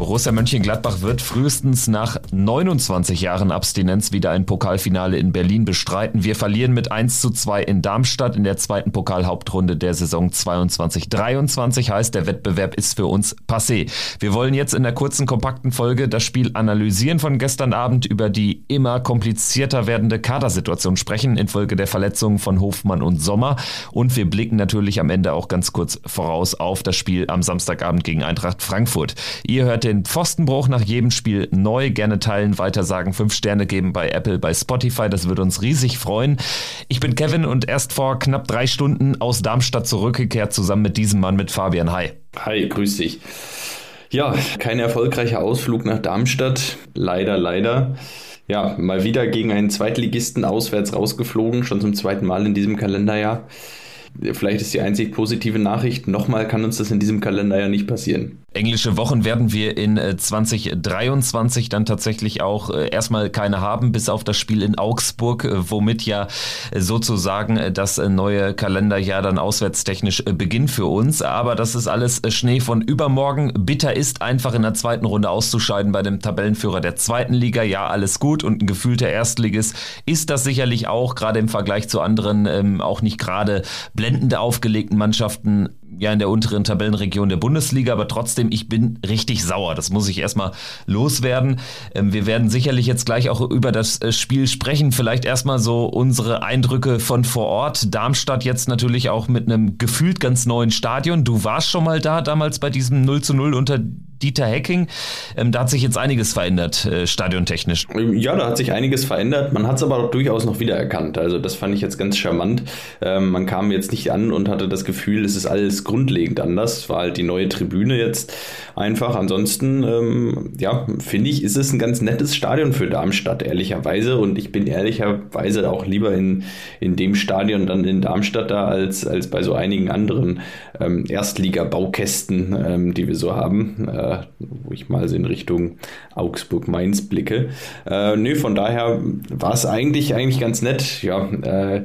Borussia Mönchengladbach wird frühestens nach 29 Jahren Abstinenz wieder ein Pokalfinale in Berlin bestreiten. Wir verlieren mit 1 zu 2 in Darmstadt in der zweiten Pokalhauptrunde der Saison 22-23. Heißt, der Wettbewerb ist für uns passé. Wir wollen jetzt in der kurzen, kompakten Folge das Spiel analysieren von gestern Abend, über die immer komplizierter werdende Kadersituation sprechen infolge der Verletzungen von Hofmann und Sommer. Und wir blicken natürlich am Ende auch ganz kurz voraus auf das Spiel am Samstagabend gegen Eintracht Frankfurt. Ihr hört Pfostenbruch nach jedem Spiel neu. Gerne teilen, weitersagen, fünf Sterne geben bei Apple, bei Spotify. Das würde uns riesig freuen. Ich bin Kevin und erst vor knapp drei Stunden aus Darmstadt zurückgekehrt, zusammen mit diesem Mann, mit Fabian. Hi. Hi, grüß dich. Ja, kein erfolgreicher Ausflug nach Darmstadt. Leider, leider. Ja, mal wieder gegen einen Zweitligisten auswärts rausgeflogen, schon zum zweiten Mal in diesem Kalenderjahr. Vielleicht ist die einzig positive Nachricht, nochmal kann uns das in diesem Kalender ja nicht passieren. Englische Wochen werden wir in 2023 äh, dann tatsächlich auch äh, erstmal keine haben, bis auf das Spiel in Augsburg, äh, womit ja sozusagen das neue Kalenderjahr dann auswärtstechnisch beginnt für uns. Aber das ist alles Schnee von übermorgen. Bitter ist einfach in der zweiten Runde auszuscheiden bei dem Tabellenführer der zweiten Liga. Ja, alles gut und ein gefühlter Erstliges ist das sicherlich auch, gerade im Vergleich zu anderen, ähm, auch nicht gerade blendend aufgelegten Mannschaften ja in der unteren Tabellenregion der Bundesliga, aber trotzdem, ich bin richtig sauer. Das muss ich erstmal loswerden. Ähm, wir werden sicherlich jetzt gleich auch über das äh, Spiel sprechen. Vielleicht erstmal so unsere Eindrücke von vor Ort. Darmstadt jetzt natürlich auch mit einem gefühlt ganz neuen Stadion. Du warst schon mal da damals bei diesem 0 zu 0 unter Dieter Hecking. Ähm, da hat sich jetzt einiges verändert, äh, stadiontechnisch. Ja, da hat sich einiges verändert. Man hat es aber durchaus noch wiedererkannt. Also das fand ich jetzt ganz charmant. Ähm, man kam jetzt nicht an und hatte das Gefühl, es ist alles grundlegend anders. War halt die neue Tribüne jetzt einfach. Ansonsten, ähm, ja, finde ich, ist es ein ganz nettes Stadion für Darmstadt, ehrlicherweise. Und ich bin ehrlicherweise auch lieber in, in dem Stadion dann in Darmstadt da, als, als bei so einigen anderen ähm, Erstliga-Baukästen, ähm, die wir so haben. Äh, wo ich mal so in Richtung Augsburg-Mainz blicke. Äh, nö, von daher war es eigentlich, eigentlich ganz nett. Ja, äh,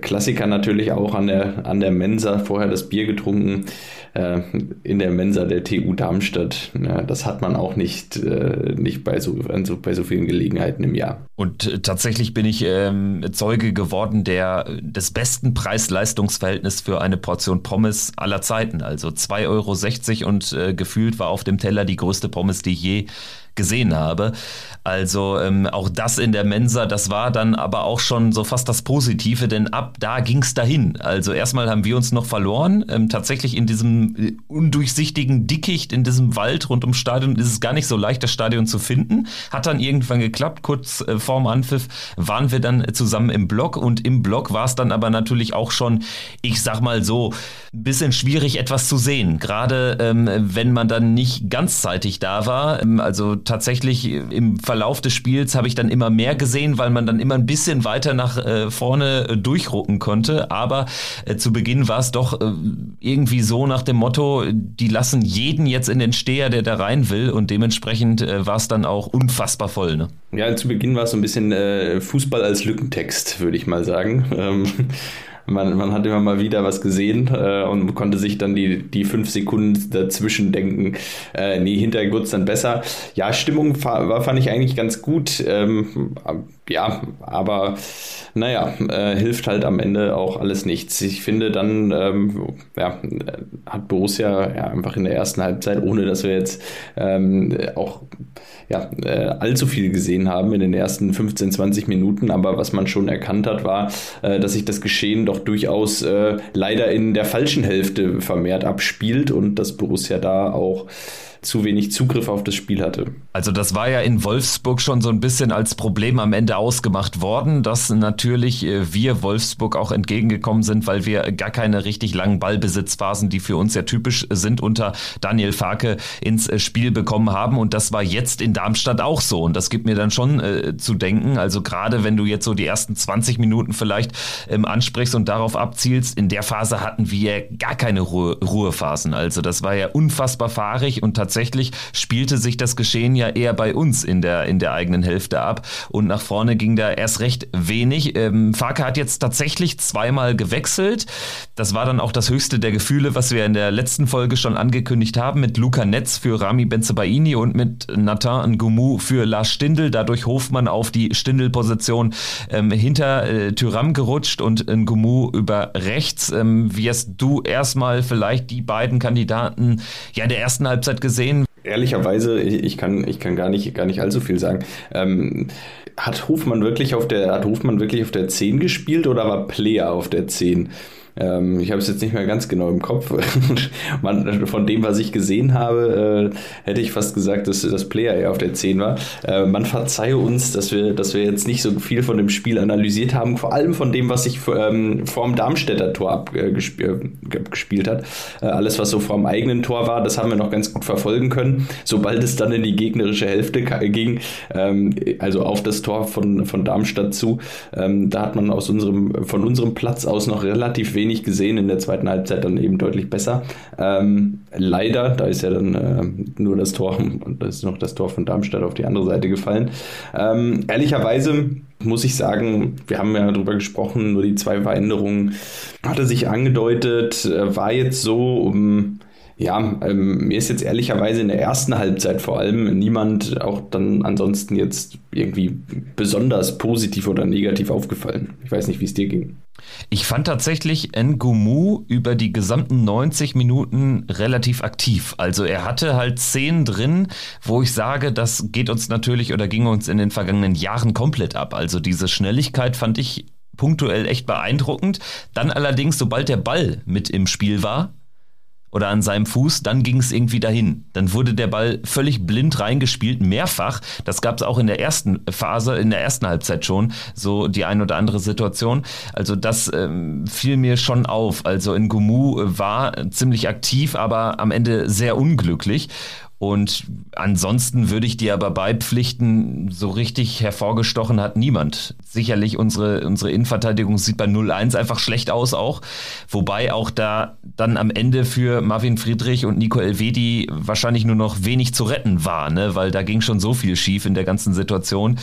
Klassiker natürlich auch an der, an der Mensa, vorher das Bier getrunken äh, in der Mensa der TU Darmstadt. Ja, das hat man auch nicht, äh, nicht bei, so, so, bei so vielen Gelegenheiten im Jahr. Und tatsächlich bin ich ähm, Zeuge geworden der, des besten Preis-Leistungs-Verhältnisses für eine Portion Pommes aller Zeiten. Also 2,60 Euro und äh, gefühlt war auf dem Teller die größte Pommes, die ich je gesehen habe. Also ähm, auch das in der Mensa, das war dann aber auch schon so fast das Positive, denn ab da ging es dahin. Also erstmal haben wir uns noch verloren. Ähm, tatsächlich in diesem äh, undurchsichtigen Dickicht, in diesem Wald rund ums Stadion ist es gar nicht so leicht, das Stadion zu finden. Hat dann irgendwann geklappt. Kurz äh, vorm Anpfiff waren wir dann zusammen im Block und im Block war es dann aber natürlich auch schon, ich sag mal so, ein bisschen schwierig etwas zu sehen. Gerade ähm, wenn man dann nicht ganzzeitig da war. Ähm, also tatsächlich im Verlauf des Spiels habe ich dann immer mehr gesehen, weil man dann immer ein bisschen weiter nach äh, vorne äh, durchrucken konnte. Aber äh, zu Beginn war es doch äh, irgendwie so nach dem Motto, die lassen jeden jetzt in den Steher, der da rein will. Und dementsprechend äh, war es dann auch unfassbar voll. Ne? Ja, zu Beginn war es so ein bisschen äh, Fußball als Lückentext, würde ich mal sagen. Ähm, man, man hat immer mal wieder was gesehen äh, und konnte sich dann die, die fünf Sekunden dazwischen denken, äh, nee, hinterher wird es dann besser. Ja, Stimmung war, fand ich eigentlich ganz gut. Ähm, ja, aber naja, äh, hilft halt am Ende auch alles nichts. Ich finde dann, ähm, ja, hat Borussia ja einfach in der ersten Halbzeit, ohne dass wir jetzt ähm, auch ja, äh, allzu viel gesehen haben in den ersten 15, 20 Minuten, aber was man schon erkannt hat, war, äh, dass sich das Geschehen doch durchaus äh, leider in der falschen Hälfte vermehrt abspielt und dass Borussia da auch zu wenig Zugriff auf das Spiel hatte. Also das war ja in Wolfsburg schon so ein bisschen als Problem am Ende ausgemacht worden, dass natürlich äh, wir Wolfsburg auch entgegengekommen sind, weil wir gar keine richtig langen Ballbesitzphasen, die für uns ja typisch sind, unter Daniel Farke ins äh, Spiel bekommen haben. Und das war jetzt in Darmstadt auch so. Und das gibt mir dann schon äh, zu denken. Also gerade wenn du jetzt so die ersten 20 Minuten vielleicht ähm, ansprichst und darauf abzielst, in der Phase hatten wir gar keine Ruhe, Ruhephasen. Also das war ja unfassbar fahrig und tatsächlich tatsächlich spielte sich das Geschehen ja eher bei uns in der, in der eigenen Hälfte ab und nach vorne ging da erst recht wenig. Ähm, Farke hat jetzt tatsächlich zweimal gewechselt. Das war dann auch das höchste der Gefühle, was wir in der letzten Folge schon angekündigt haben, mit Luca Netz für Rami Benzebaini und mit Nathan Ngumu für Lars Stindl. Dadurch Hofmann auf die Stindl-Position ähm, hinter äh, Tyram gerutscht und Ngumu über rechts. Ähm, wie hast du erstmal vielleicht die beiden Kandidaten ja in der ersten Halbzeit gesehen? Ehrlicherweise, ich kann, ich kann gar nicht, gar nicht allzu viel sagen. Ähm, hat Hofmann wirklich auf der, hat Hofmann wirklich auf der 10 gespielt oder war Player auf der 10? Ähm, ich habe es jetzt nicht mehr ganz genau im Kopf. Man, von dem, was ich gesehen habe, äh, hätte ich fast gesagt, dass das Player eher auf der 10 war. Äh, man verzeihe uns, dass wir, dass wir jetzt nicht so viel von dem Spiel analysiert haben, vor allem von dem, was sich ähm, vorm Darmstädter Tor abgespielt äh, hat. Äh, alles, was so vorm eigenen Tor war, das haben wir noch ganz gut verfolgen können. Sobald es dann in die gegnerische Hälfte ging, ähm, also auf das Tor von, von Darmstadt zu, ähm, da hat man aus unserem, von unserem Platz aus noch relativ wenig wenig gesehen, in der zweiten Halbzeit dann eben deutlich besser. Ähm, leider, da ist ja dann äh, nur das Tor und da ist noch das Tor von Darmstadt auf die andere Seite gefallen. Ähm, ehrlicherweise muss ich sagen, wir haben ja darüber gesprochen, nur die zwei Veränderungen hatte sich angedeutet, äh, war jetzt so, um ja, ähm, mir ist jetzt ehrlicherweise in der ersten Halbzeit vor allem niemand auch dann ansonsten jetzt irgendwie besonders positiv oder negativ aufgefallen. Ich weiß nicht, wie es dir ging. Ich fand tatsächlich Ngumu über die gesamten 90 Minuten relativ aktiv. Also er hatte halt Szenen drin, wo ich sage, das geht uns natürlich oder ging uns in den vergangenen Jahren komplett ab. Also diese Schnelligkeit fand ich punktuell echt beeindruckend. Dann allerdings, sobald der Ball mit im Spiel war, oder an seinem Fuß, dann ging es irgendwie dahin. Dann wurde der Ball völlig blind reingespielt, mehrfach. Das gab es auch in der ersten Phase, in der ersten Halbzeit schon, so die ein oder andere Situation. Also das ähm, fiel mir schon auf. Also in Gumu war ziemlich aktiv, aber am Ende sehr unglücklich. Und ansonsten würde ich dir aber beipflichten, so richtig hervorgestochen hat niemand. Sicherlich unsere, unsere Innenverteidigung sieht bei 0-1 einfach schlecht aus auch. Wobei auch da dann am Ende für Marvin Friedrich und Nico Elvedi wahrscheinlich nur noch wenig zu retten war, ne? weil da ging schon so viel schief in der ganzen Situation.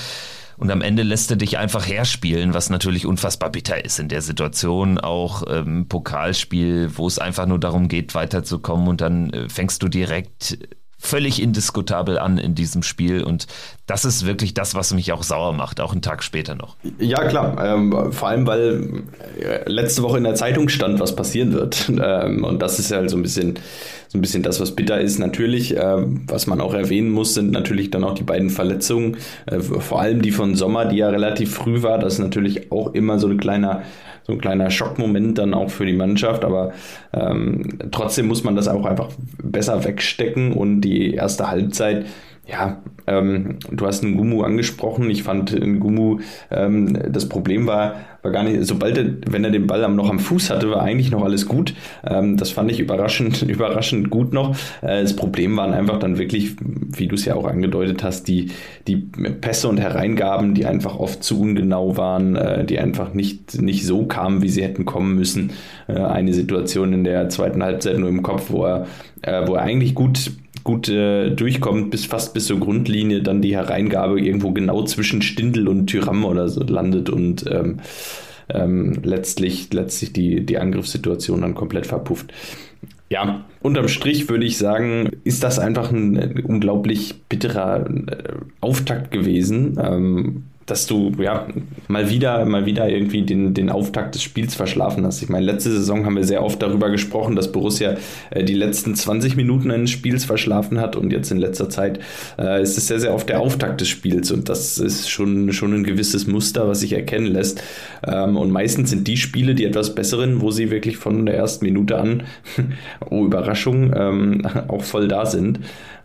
Und am Ende lässt er dich einfach herspielen, was natürlich unfassbar bitter ist in der Situation. Auch ähm, Pokalspiel, wo es einfach nur darum geht, weiterzukommen und dann äh, fängst du direkt völlig indiskutabel an in diesem Spiel und das ist wirklich das, was mich auch sauer macht, auch einen Tag später noch. Ja, klar. Ähm, vor allem, weil äh, letzte Woche in der Zeitung stand, was passieren wird. Ähm, und das ist ja halt so ein bisschen, so ein bisschen das, was bitter ist. Natürlich, ähm, was man auch erwähnen muss, sind natürlich dann auch die beiden Verletzungen. Äh, vor allem die von Sommer, die ja relativ früh war. Das ist natürlich auch immer so ein kleiner so ein kleiner Schockmoment dann auch für die Mannschaft, aber ähm, trotzdem muss man das auch einfach besser wegstecken und die erste Halbzeit ja, ähm, du hast einen Gumu angesprochen. Ich fand einen Gumu, ähm, das Problem war, war gar nicht, sobald er, wenn er den Ball noch am Fuß hatte, war eigentlich noch alles gut. Ähm, das fand ich überraschend, überraschend gut noch. Äh, das Problem waren einfach dann wirklich, wie du es ja auch angedeutet hast, die, die Pässe und Hereingaben, die einfach oft zu ungenau waren, äh, die einfach nicht, nicht so kamen, wie sie hätten kommen müssen. Äh, eine Situation in der zweiten Halbzeit nur im Kopf, wo er, äh, wo er eigentlich gut gut äh, durchkommt, bis fast bis zur Grundlinie, dann die Hereingabe irgendwo genau zwischen Stindel und Tyram oder so landet und ähm, ähm, letztlich, letztlich die, die Angriffssituation dann komplett verpufft. Ja, unterm Strich würde ich sagen, ist das einfach ein, unglaublich bitterer äh, Auftakt gewesen. Ähm, dass du ja mal wieder, mal wieder irgendwie den, den Auftakt des Spiels verschlafen hast. Ich meine, letzte Saison haben wir sehr oft darüber gesprochen, dass Borussia äh, die letzten 20 Minuten eines Spiels verschlafen hat und jetzt in letzter Zeit äh, ist es sehr, sehr oft der Auftakt des Spiels und das ist schon, schon ein gewisses Muster, was sich erkennen lässt. Ähm, und meistens sind die Spiele die etwas besseren, wo sie wirklich von der ersten Minute an, oh Überraschung, ähm, auch voll da sind.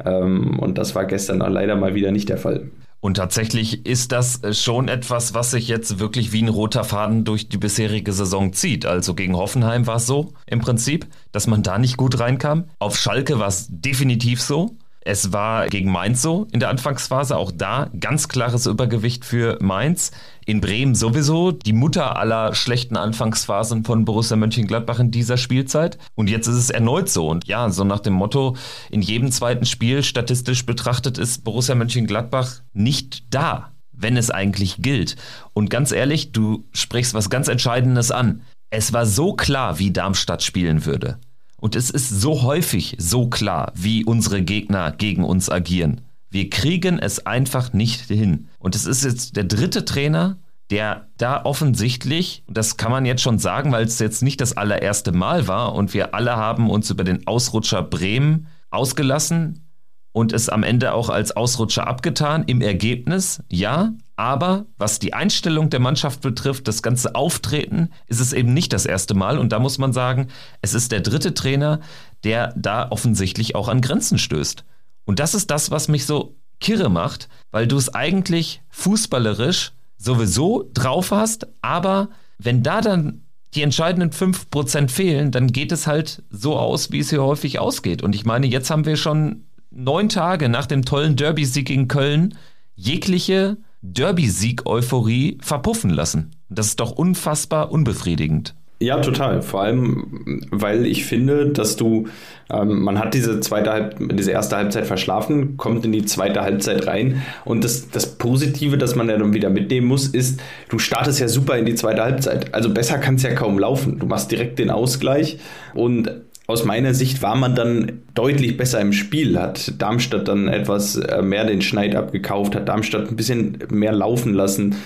Ähm, und das war gestern leider mal wieder nicht der Fall. Und tatsächlich ist das äh, schon etwas, was sich jetzt wirklich wie ein roter Faden durch die bisherige Saison zieht. Also gegen Hoffenheim war es so im Prinzip, dass man da nicht gut reinkam. Auf Schalke war es definitiv so. Es war gegen Mainz so in der Anfangsphase, auch da ganz klares Übergewicht für Mainz. In Bremen sowieso die Mutter aller schlechten Anfangsphasen von Borussia Mönchengladbach in dieser Spielzeit. Und jetzt ist es erneut so. Und ja, so nach dem Motto, in jedem zweiten Spiel statistisch betrachtet ist Borussia Mönchengladbach nicht da, wenn es eigentlich gilt. Und ganz ehrlich, du sprichst was ganz Entscheidendes an. Es war so klar, wie Darmstadt spielen würde. Und es ist so häufig so klar, wie unsere Gegner gegen uns agieren. Wir kriegen es einfach nicht hin. Und es ist jetzt der dritte Trainer, der da offensichtlich, das kann man jetzt schon sagen, weil es jetzt nicht das allererste Mal war und wir alle haben uns über den Ausrutscher Bremen ausgelassen und es am Ende auch als Ausrutscher abgetan. Im Ergebnis, ja, aber was die Einstellung der Mannschaft betrifft, das ganze Auftreten, ist es eben nicht das erste Mal. Und da muss man sagen, es ist der dritte Trainer, der da offensichtlich auch an Grenzen stößt. Und das ist das, was mich so kirre macht, weil du es eigentlich fußballerisch sowieso drauf hast, aber wenn da dann die entscheidenden 5% fehlen, dann geht es halt so aus, wie es hier häufig ausgeht. Und ich meine, jetzt haben wir schon neun Tage nach dem tollen Derby-Sieg in Köln jegliche Derby-Sieg-Euphorie verpuffen lassen. Das ist doch unfassbar unbefriedigend. Ja, total. Vor allem, weil ich finde, dass du, ähm, man hat diese zweite Halb, diese erste Halbzeit verschlafen, kommt in die zweite Halbzeit rein und das, das Positive, das man ja dann wieder mitnehmen muss, ist, du startest ja super in die zweite Halbzeit. Also besser kann es ja kaum laufen. Du machst direkt den Ausgleich und aus meiner Sicht war man dann deutlich besser im Spiel, hat Darmstadt dann etwas äh, mehr den Schneid abgekauft, hat Darmstadt ein bisschen mehr laufen lassen.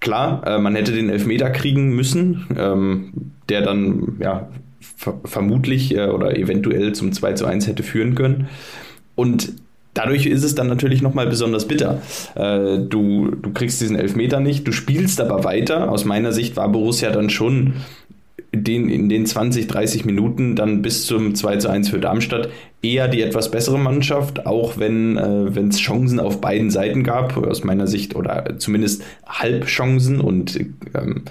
Klar, äh, man hätte den Elfmeter kriegen müssen, ähm, der dann ja ver vermutlich äh, oder eventuell zum 2 zu 1 hätte führen können. Und dadurch ist es dann natürlich nochmal besonders bitter. du, du kriegst diesen Elfmeter nicht, du spielst aber weiter. Aus meiner Sicht war Borussia dann schon den, in den 20, 30 Minuten dann bis zum 2 zu 1 für Darmstadt eher die etwas bessere Mannschaft, auch wenn äh, es Chancen auf beiden Seiten gab, aus meiner Sicht, oder zumindest Halbchancen und ähm,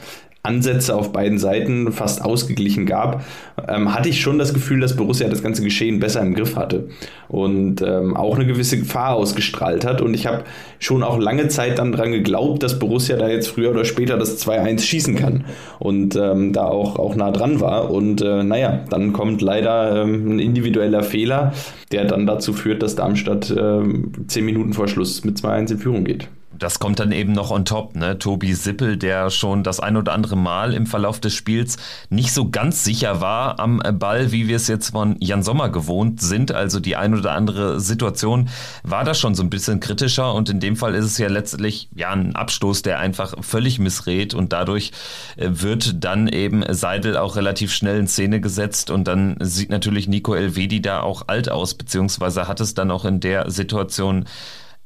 Ansätze auf beiden Seiten fast ausgeglichen gab, ähm, hatte ich schon das Gefühl, dass Borussia das ganze Geschehen besser im Griff hatte und ähm, auch eine gewisse Gefahr ausgestrahlt hat. Und ich habe schon auch lange Zeit dann daran geglaubt, dass Borussia da jetzt früher oder später das 2-1 schießen kann und ähm, da auch, auch nah dran war. Und äh, naja, dann kommt leider ähm, ein individueller Fehler, der dann dazu führt, dass Darmstadt äh, zehn Minuten vor Schluss mit 2-1 in Führung geht das kommt dann eben noch on top, ne? Tobi Sippel, der schon das ein oder andere Mal im Verlauf des Spiels nicht so ganz sicher war am Ball, wie wir es jetzt von Jan Sommer gewohnt sind. Also die ein oder andere Situation war da schon so ein bisschen kritischer und in dem Fall ist es ja letztlich ja ein Abstoß, der einfach völlig missrät und dadurch äh, wird dann eben Seidel auch relativ schnell in Szene gesetzt und dann sieht natürlich Nico Elvedi da auch alt aus, beziehungsweise hat es dann auch in der Situation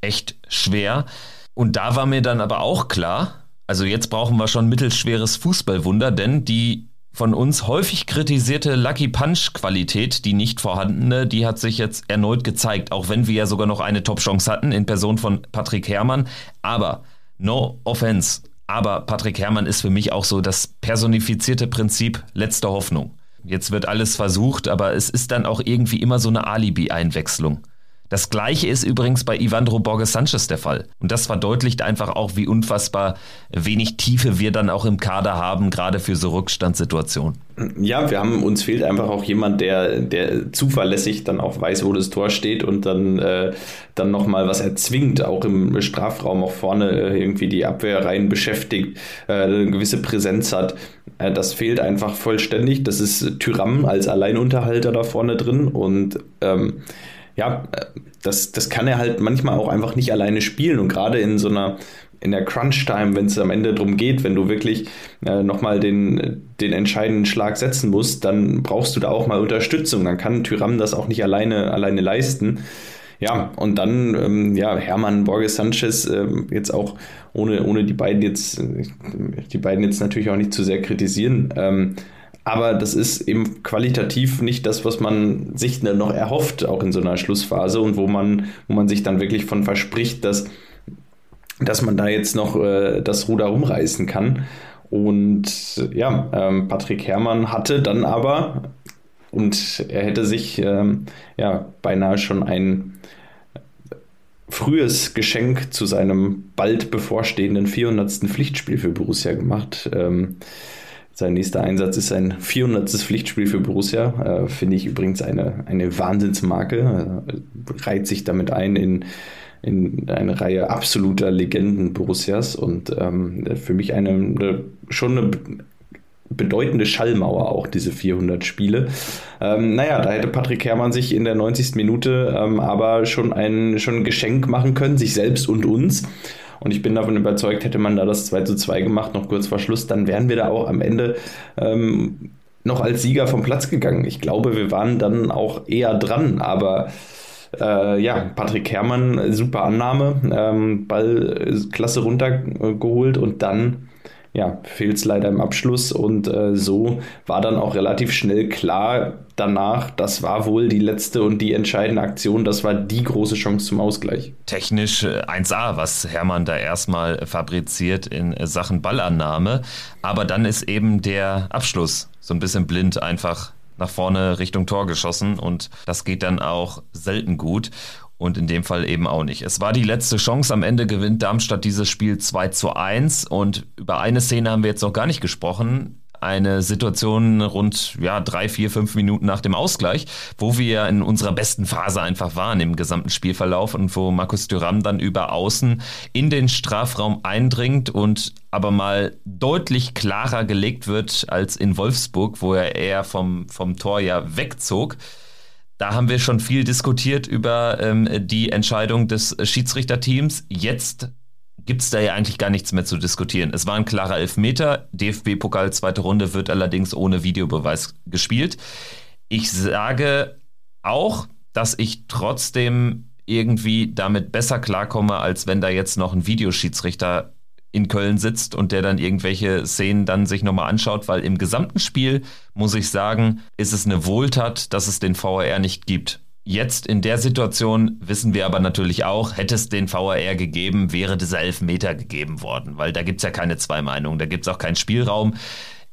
echt schwer. Und da war mir dann aber auch klar, also jetzt brauchen wir schon mittelschweres Fußballwunder, denn die von uns häufig kritisierte Lucky Punch Qualität, die nicht vorhandene, die hat sich jetzt erneut gezeigt, auch wenn wir ja sogar noch eine Top-Chance hatten in Person von Patrick Herrmann. Aber, no offense, aber Patrick Herrmann ist für mich auch so das personifizierte Prinzip letzter Hoffnung. Jetzt wird alles versucht, aber es ist dann auch irgendwie immer so eine Alibi-Einwechslung. Das gleiche ist übrigens bei Ivandro Borges Sanchez der Fall. Und das verdeutlicht einfach auch, wie unfassbar wenig Tiefe wir dann auch im Kader haben, gerade für so Rückstandssituationen. Ja, wir haben, uns fehlt einfach auch jemand, der, der zuverlässig dann auch weiß, wo das Tor steht und dann, äh, dann nochmal was erzwingt, auch im Strafraum auch vorne äh, irgendwie die Abwehr rein beschäftigt, äh, eine gewisse Präsenz hat. Äh, das fehlt einfach vollständig. Das ist Tyram als Alleinunterhalter da vorne drin und ähm, ja, äh, das, das kann er halt manchmal auch einfach nicht alleine spielen. Und gerade in so einer, in der Crunch-Time, wenn es am Ende darum geht, wenn du wirklich äh, nochmal den, den entscheidenden Schlag setzen musst, dann brauchst du da auch mal Unterstützung. Dann kann Tyram das auch nicht alleine, alleine leisten. Ja, und dann, ähm, ja, Hermann Borges Sanchez, äh, jetzt auch ohne, ohne die beiden jetzt, die beiden jetzt natürlich auch nicht zu sehr kritisieren. Ähm, aber das ist eben qualitativ nicht das, was man sich noch erhofft, auch in so einer Schlussphase und wo man, wo man sich dann wirklich von verspricht, dass, dass man da jetzt noch äh, das Ruder rumreißen kann. Und ja, ähm, Patrick Herrmann hatte dann aber, und er hätte sich ähm, ja beinahe schon ein frühes Geschenk zu seinem bald bevorstehenden 400. Pflichtspiel für Borussia gemacht. Ähm, sein nächster Einsatz ist sein 400. Pflichtspiel für Borussia. Äh, Finde ich übrigens eine, eine Wahnsinnsmarke. Äh, reiht sich damit ein in, in eine Reihe absoluter Legenden Borussias und ähm, für mich eine, eine schon eine bedeutende Schallmauer auch, diese 400 Spiele. Ähm, naja, da hätte Patrick Herrmann sich in der 90. Minute ähm, aber schon ein, schon ein Geschenk machen können, sich selbst und uns. Und ich bin davon überzeugt, hätte man da das 2 zu 2 gemacht, noch kurz vor Schluss, dann wären wir da auch am Ende ähm, noch als Sieger vom Platz gegangen. Ich glaube, wir waren dann auch eher dran, aber äh, ja, Patrick Herrmann, super Annahme, ähm, Ball klasse runtergeholt und dann ja, fehlt es leider im Abschluss und äh, so war dann auch relativ schnell klar danach, das war wohl die letzte und die entscheidende Aktion, das war die große Chance zum Ausgleich. Technisch 1A, äh, was Hermann da erstmal fabriziert in Sachen Ballannahme, aber dann ist eben der Abschluss so ein bisschen blind einfach nach vorne Richtung Tor geschossen und das geht dann auch selten gut und in dem Fall eben auch nicht. Es war die letzte Chance. Am Ende gewinnt Darmstadt dieses Spiel 2 zu 1 und über eine Szene haben wir jetzt noch gar nicht gesprochen. Eine Situation rund ja, drei, vier, fünf Minuten nach dem Ausgleich, wo wir in unserer besten Phase einfach waren im gesamten Spielverlauf und wo Markus Thuram dann über außen in den Strafraum eindringt und aber mal deutlich klarer gelegt wird als in Wolfsburg, wo er eher vom, vom Tor ja wegzog. Da haben wir schon viel diskutiert über ähm, die Entscheidung des Schiedsrichterteams. Jetzt gibt es da ja eigentlich gar nichts mehr zu diskutieren. Es war ein klarer Elfmeter. DFB-Pokal zweite Runde wird allerdings ohne Videobeweis gespielt. Ich sage auch, dass ich trotzdem irgendwie damit besser klarkomme, als wenn da jetzt noch ein Videoschiedsrichter in Köln sitzt und der dann irgendwelche Szenen dann sich nochmal anschaut, weil im gesamten Spiel, muss ich sagen, ist es eine Wohltat, dass es den VAR nicht gibt. Jetzt in der Situation wissen wir aber natürlich auch, hätte es den VAR gegeben, wäre dieser Elfmeter gegeben worden, weil da gibt es ja keine zwei Meinungen, da gibt es auch keinen Spielraum.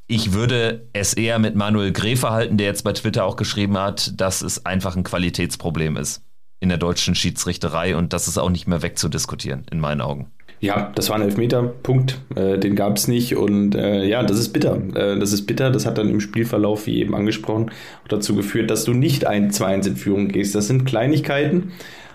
Ich würde es eher mit Manuel Gräfe halten, der jetzt bei Twitter auch geschrieben hat, dass es einfach ein Qualitätsproblem ist in der deutschen Schiedsrichterei und das ist auch nicht mehr wegzudiskutieren, in meinen Augen. Ja, das war ein Elfmeter, Punkt. Äh, den gab es nicht und äh, ja, das ist bitter. Äh, das ist bitter. Das hat dann im Spielverlauf, wie eben angesprochen, dazu geführt, dass du nicht ein 2-1 in Führung gehst. Das sind Kleinigkeiten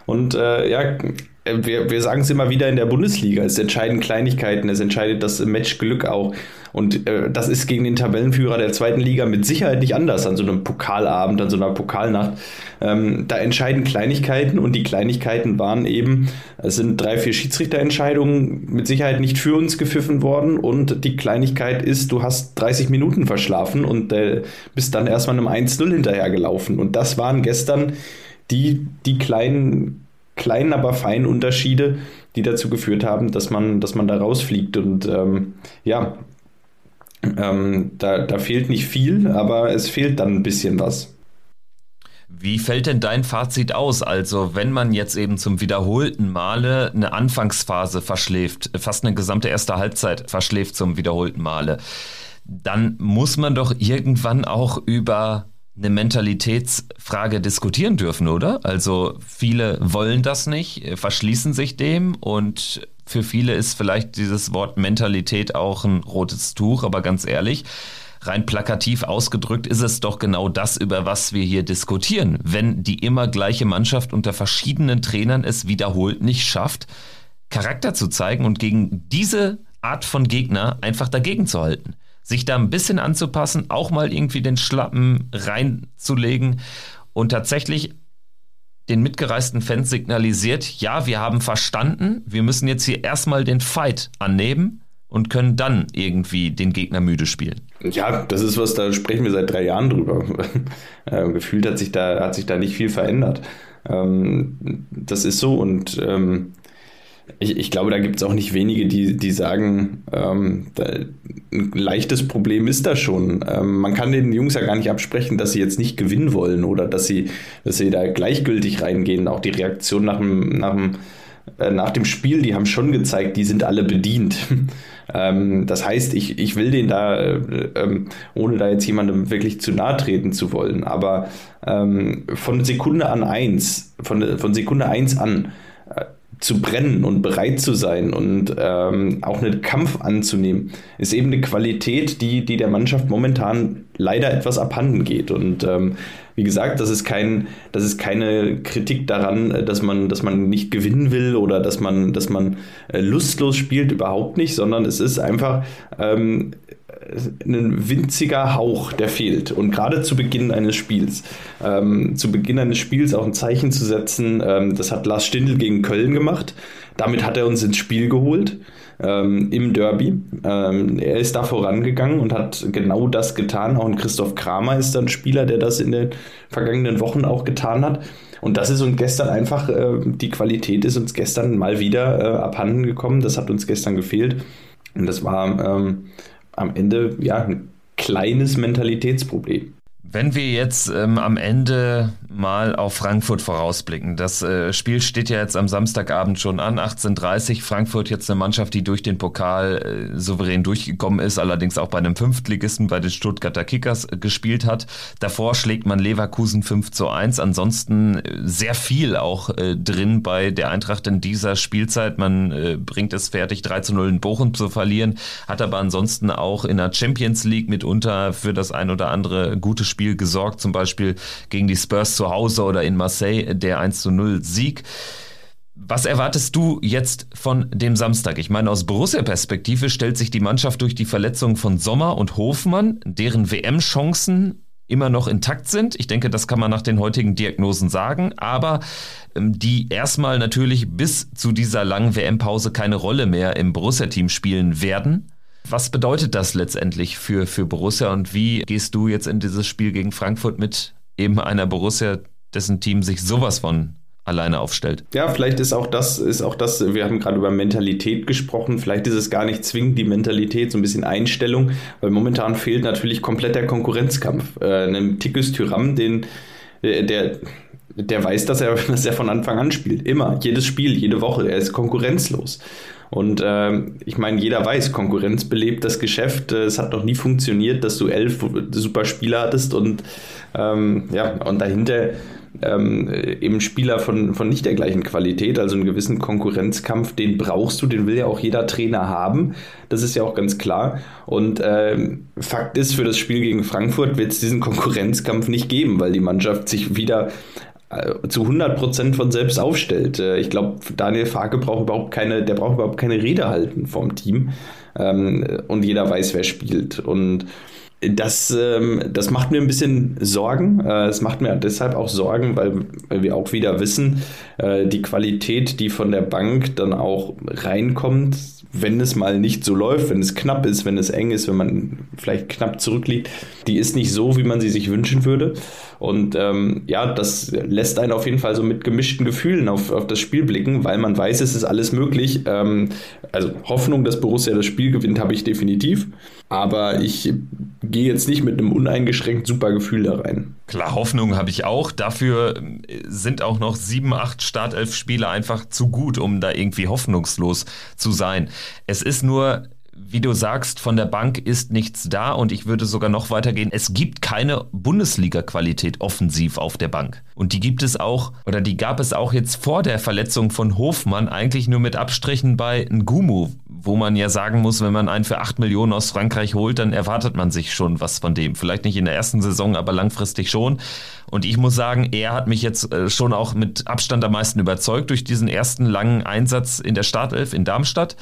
und äh, ja, wir, wir sagen es immer wieder in der Bundesliga. Es entscheiden Kleinigkeiten, es entscheidet das Matchglück auch. Und äh, das ist gegen den Tabellenführer der zweiten Liga mit Sicherheit nicht anders an so einem Pokalabend, an so einer Pokalnacht. Ähm, da entscheiden Kleinigkeiten und die Kleinigkeiten waren eben, es sind drei, vier Schiedsrichterentscheidungen mit Sicherheit nicht für uns gepfiffen worden und die Kleinigkeit ist, du hast 30 Minuten verschlafen und äh, bist dann erstmal einem 1-0 hinterhergelaufen. Und das waren gestern die, die kleinen, kleinen, aber feinen Unterschiede, die dazu geführt haben, dass man, dass man da rausfliegt. Und ähm, ja, ähm, da, da fehlt nicht viel, aber es fehlt dann ein bisschen was. Wie fällt denn dein Fazit aus? Also, wenn man jetzt eben zum wiederholten Male eine Anfangsphase verschläft, fast eine gesamte erste Halbzeit verschläft zum wiederholten Male, dann muss man doch irgendwann auch über eine Mentalitätsfrage diskutieren dürfen, oder? Also viele wollen das nicht, verschließen sich dem und für viele ist vielleicht dieses Wort Mentalität auch ein rotes Tuch, aber ganz ehrlich, rein plakativ ausgedrückt ist es doch genau das, über was wir hier diskutieren. Wenn die immer gleiche Mannschaft unter verschiedenen Trainern es wiederholt nicht schafft, Charakter zu zeigen und gegen diese Art von Gegner einfach dagegen zu halten. Sich da ein bisschen anzupassen, auch mal irgendwie den Schlappen reinzulegen und tatsächlich den mitgereisten Fans signalisiert, ja, wir haben verstanden, wir müssen jetzt hier erstmal den Fight annehmen und können dann irgendwie den Gegner müde spielen. Ja, das ist was, da sprechen wir seit drei Jahren drüber. äh, gefühlt hat sich da, hat sich da nicht viel verändert. Ähm, das ist so und ähm, ich, ich, glaube, da gibt es auch nicht wenige, die, die sagen, ähm, da, ein leichtes Problem ist da schon. Ähm, man kann den Jungs ja gar nicht absprechen, dass sie jetzt nicht gewinnen wollen oder dass sie, dass sie da gleichgültig reingehen. Auch die Reaktion nach dem, nach dem, äh, nach dem Spiel, die haben schon gezeigt, die sind alle bedient. ähm, das heißt, ich, ich will den da, äh, ähm, ohne da jetzt jemandem wirklich zu nahe treten zu wollen, aber ähm, von Sekunde an eins, von, von Sekunde eins an, äh, zu brennen und bereit zu sein und ähm, auch einen Kampf anzunehmen, ist eben eine Qualität, die, die der Mannschaft momentan leider etwas abhanden geht. Und ähm, wie gesagt, das ist, kein, das ist keine Kritik daran, dass man, dass man nicht gewinnen will oder dass man, dass man äh, lustlos spielt, überhaupt nicht, sondern es ist einfach ähm, ein winziger Hauch, der fehlt. Und gerade zu Beginn eines Spiels, ähm, zu Beginn eines Spiels auch ein Zeichen zu setzen, ähm, das hat Lars Stindl gegen Köln gemacht. Damit hat er uns ins Spiel geholt ähm, im Derby. Ähm, er ist da vorangegangen und hat genau das getan. Auch ein Christoph Kramer ist dann Spieler, der das in den vergangenen Wochen auch getan hat. Und das ist uns gestern einfach, äh, die Qualität ist uns gestern mal wieder äh, abhanden gekommen. Das hat uns gestern gefehlt. Und das war ähm, am Ende ja ein kleines Mentalitätsproblem. Wenn wir jetzt ähm, am Ende mal auf Frankfurt vorausblicken, das äh, Spiel steht ja jetzt am Samstagabend schon an, 18.30 Frankfurt jetzt eine Mannschaft, die durch den Pokal äh, souverän durchgekommen ist, allerdings auch bei einem Fünftligisten bei den Stuttgarter Kickers äh, gespielt hat. Davor schlägt man Leverkusen 5 zu 1, ansonsten äh, sehr viel auch äh, drin bei der Eintracht in dieser Spielzeit. Man äh, bringt es fertig, 3 zu 0 in Bochum zu verlieren, hat aber ansonsten auch in der Champions League mitunter für das ein oder andere gute Spiel Spiel gesorgt, zum Beispiel gegen die Spurs zu Hause oder in Marseille der 1 zu 0 Sieg. Was erwartest du jetzt von dem Samstag? Ich meine, aus Borussia-Perspektive stellt sich die Mannschaft durch die Verletzung von Sommer und Hofmann, deren WM-Chancen immer noch intakt sind. Ich denke, das kann man nach den heutigen Diagnosen sagen, aber ähm, die erstmal natürlich bis zu dieser langen WM-Pause keine Rolle mehr im Borussia-Team spielen werden. Was bedeutet das letztendlich für, für Borussia und wie gehst du jetzt in dieses Spiel gegen Frankfurt mit eben einer Borussia, dessen Team sich sowas von alleine aufstellt. Ja, vielleicht ist auch das, ist auch das, wir haben gerade über Mentalität gesprochen, vielleicht ist es gar nicht zwingend die Mentalität, so ein bisschen Einstellung, weil momentan fehlt natürlich komplett der Konkurrenzkampf. Äh, einem Tikus Tyram, den, äh, der, der weiß, dass er, dass er von Anfang an spielt. Immer, jedes Spiel, jede Woche. Er ist konkurrenzlos. Und äh, ich meine, jeder weiß, Konkurrenz belebt das Geschäft. Es hat noch nie funktioniert, dass du elf super Spieler hattest und ähm, ja, und dahinter ähm, eben Spieler von, von nicht der gleichen Qualität, also einen gewissen Konkurrenzkampf, den brauchst du, den will ja auch jeder Trainer haben. Das ist ja auch ganz klar. Und ähm, Fakt ist, für das Spiel gegen Frankfurt wird es diesen Konkurrenzkampf nicht geben, weil die Mannschaft sich wieder äh, zu 100 Prozent von selbst aufstellt. Äh, ich glaube, Daniel Farke braucht überhaupt keine, der braucht überhaupt keine Rede halten vom Team. Ähm, und jeder weiß, wer spielt. Und das, ähm, das macht mir ein bisschen Sorgen. Äh, es macht mir deshalb auch Sorgen, weil wir auch wieder wissen, die Qualität, die von der Bank dann auch reinkommt, wenn es mal nicht so läuft, wenn es knapp ist, wenn es eng ist, wenn man vielleicht knapp zurückliegt, die ist nicht so, wie man sie sich wünschen würde. Und ähm, ja, das lässt einen auf jeden Fall so mit gemischten Gefühlen auf, auf das Spiel blicken, weil man weiß, es ist alles möglich. Ähm, also Hoffnung, dass Borussia das Spiel gewinnt, habe ich definitiv. Aber ich gehe jetzt nicht mit einem uneingeschränkt super Gefühl da rein. Klar, Hoffnung habe ich auch. Dafür sind auch noch sieben, acht Startelf-Spiele einfach zu gut, um da irgendwie hoffnungslos zu sein. Es ist nur wie du sagst, von der Bank ist nichts da und ich würde sogar noch weitergehen. Es gibt keine Bundesliga-Qualität offensiv auf der Bank. Und die gibt es auch, oder die gab es auch jetzt vor der Verletzung von Hofmann eigentlich nur mit Abstrichen bei Ngumu, wo man ja sagen muss, wenn man einen für 8 Millionen aus Frankreich holt, dann erwartet man sich schon was von dem. Vielleicht nicht in der ersten Saison, aber langfristig schon. Und ich muss sagen, er hat mich jetzt äh, schon auch mit Abstand am meisten überzeugt durch diesen ersten langen Einsatz in der Startelf in Darmstadt.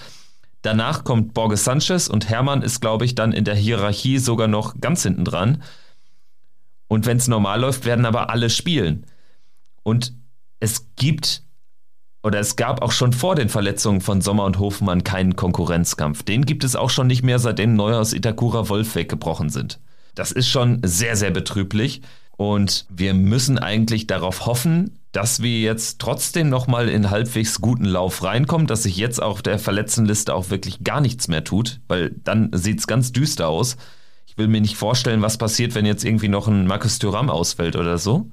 Danach kommt Borges Sanchez und Hermann ist, glaube ich, dann in der Hierarchie sogar noch ganz hinten dran. Und wenn es normal läuft, werden aber alle spielen. Und es gibt oder es gab auch schon vor den Verletzungen von Sommer und Hofmann keinen Konkurrenzkampf. Den gibt es auch schon nicht mehr, seitdem Neuhaus Itakura Wolf weggebrochen sind. Das ist schon sehr, sehr betrüblich. Und wir müssen eigentlich darauf hoffen, dass wir jetzt trotzdem nochmal in halbwegs guten Lauf reinkommen, dass sich jetzt auf der Verletztenliste auch wirklich gar nichts mehr tut, weil dann sieht es ganz düster aus. Ich will mir nicht vorstellen, was passiert, wenn jetzt irgendwie noch ein Markus Thuram ausfällt oder so.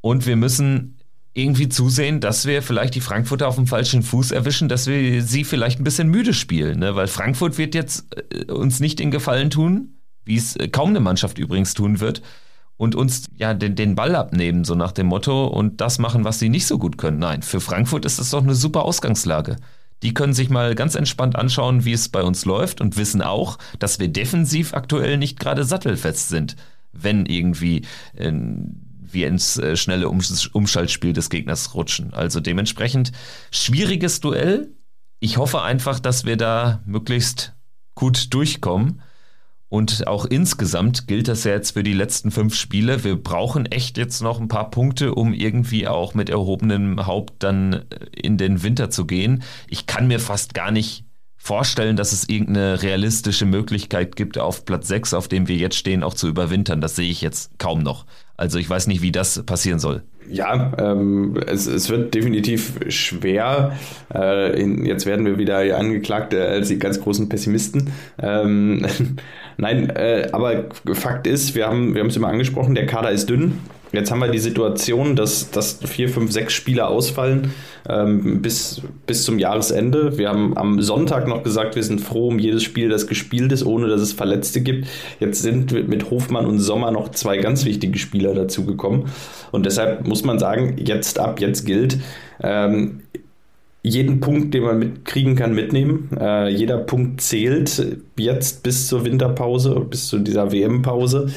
Und wir müssen irgendwie zusehen, dass wir vielleicht die Frankfurter auf dem falschen Fuß erwischen, dass wir sie vielleicht ein bisschen müde spielen, ne? weil Frankfurt wird jetzt äh, uns nicht in Gefallen tun, wie es äh, kaum eine Mannschaft übrigens tun wird und uns ja den, den Ball abnehmen, so nach dem Motto, und das machen, was sie nicht so gut können. Nein, für Frankfurt ist das doch eine super Ausgangslage. Die können sich mal ganz entspannt anschauen, wie es bei uns läuft und wissen auch, dass wir defensiv aktuell nicht gerade sattelfest sind, wenn irgendwie äh, wir ins äh, schnelle Umschaltspiel des Gegners rutschen. Also dementsprechend schwieriges Duell. Ich hoffe einfach, dass wir da möglichst gut durchkommen. Und auch insgesamt gilt das ja jetzt für die letzten fünf Spiele. Wir brauchen echt jetzt noch ein paar Punkte, um irgendwie auch mit erhobenem Haupt dann äh, in den Winter zu gehen. Ich kann mir fast gar nicht vorstellen, dass es irgendeine realistische Möglichkeit gibt, auf Platz 6, auf dem wir jetzt stehen, auch zu überwintern. Das sehe ich jetzt kaum noch. Also ich weiß nicht, wie das passieren soll. Ja, ähm, es, es wird definitiv schwer. Äh, in, jetzt werden wir wieder angeklagt äh, als die ganz großen Pessimisten. Ähm, Nein, äh, aber Fakt ist, wir haben wir haben es immer angesprochen, der Kader ist dünn. Jetzt haben wir die Situation, dass, dass vier, fünf, sechs Spieler ausfallen ähm, bis, bis zum Jahresende. Wir haben am Sonntag noch gesagt, wir sind froh um jedes Spiel, das gespielt ist, ohne dass es Verletzte gibt. Jetzt sind mit Hofmann und Sommer noch zwei ganz wichtige Spieler dazugekommen. Und deshalb muss man sagen, jetzt ab, jetzt gilt. Ähm, jeden Punkt, den man mitkriegen kann, mitnehmen. Äh, jeder Punkt zählt jetzt bis zur Winterpause, bis zu dieser WM-Pause.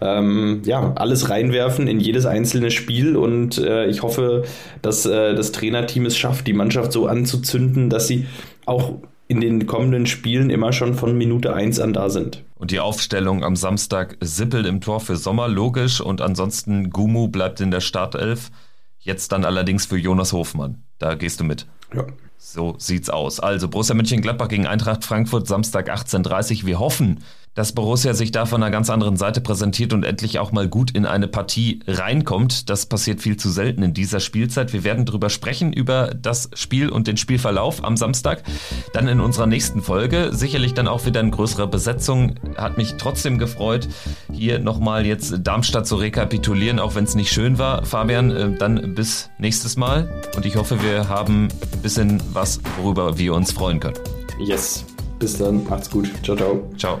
Ähm, ja, alles reinwerfen in jedes einzelne Spiel und äh, ich hoffe, dass äh, das Trainerteam es schafft, die Mannschaft so anzuzünden, dass sie auch in den kommenden Spielen immer schon von Minute 1 an da sind. Und die Aufstellung am Samstag Sippel im Tor für Sommer, logisch. Und ansonsten Gumu bleibt in der Startelf. Jetzt dann allerdings für Jonas Hofmann. Da gehst du mit. Ja. So sieht's aus. Also Borussia Mönchengladbach gegen Eintracht Frankfurt Samstag 18.30 Uhr. Wir hoffen, dass Borussia sich da von einer ganz anderen Seite präsentiert und endlich auch mal gut in eine Partie reinkommt. Das passiert viel zu selten in dieser Spielzeit. Wir werden drüber sprechen, über das Spiel und den Spielverlauf am Samstag. Dann in unserer nächsten Folge. Sicherlich dann auch wieder in größerer Besetzung. Hat mich trotzdem gefreut, hier nochmal jetzt Darmstadt zu rekapitulieren, auch wenn es nicht schön war. Fabian, äh, dann bis nächstes Mal. Und ich hoffe, wir haben ein bisschen was, worüber wir uns freuen können. Yes. Bis dann. Macht's gut. Ciao, ciao. Ciao.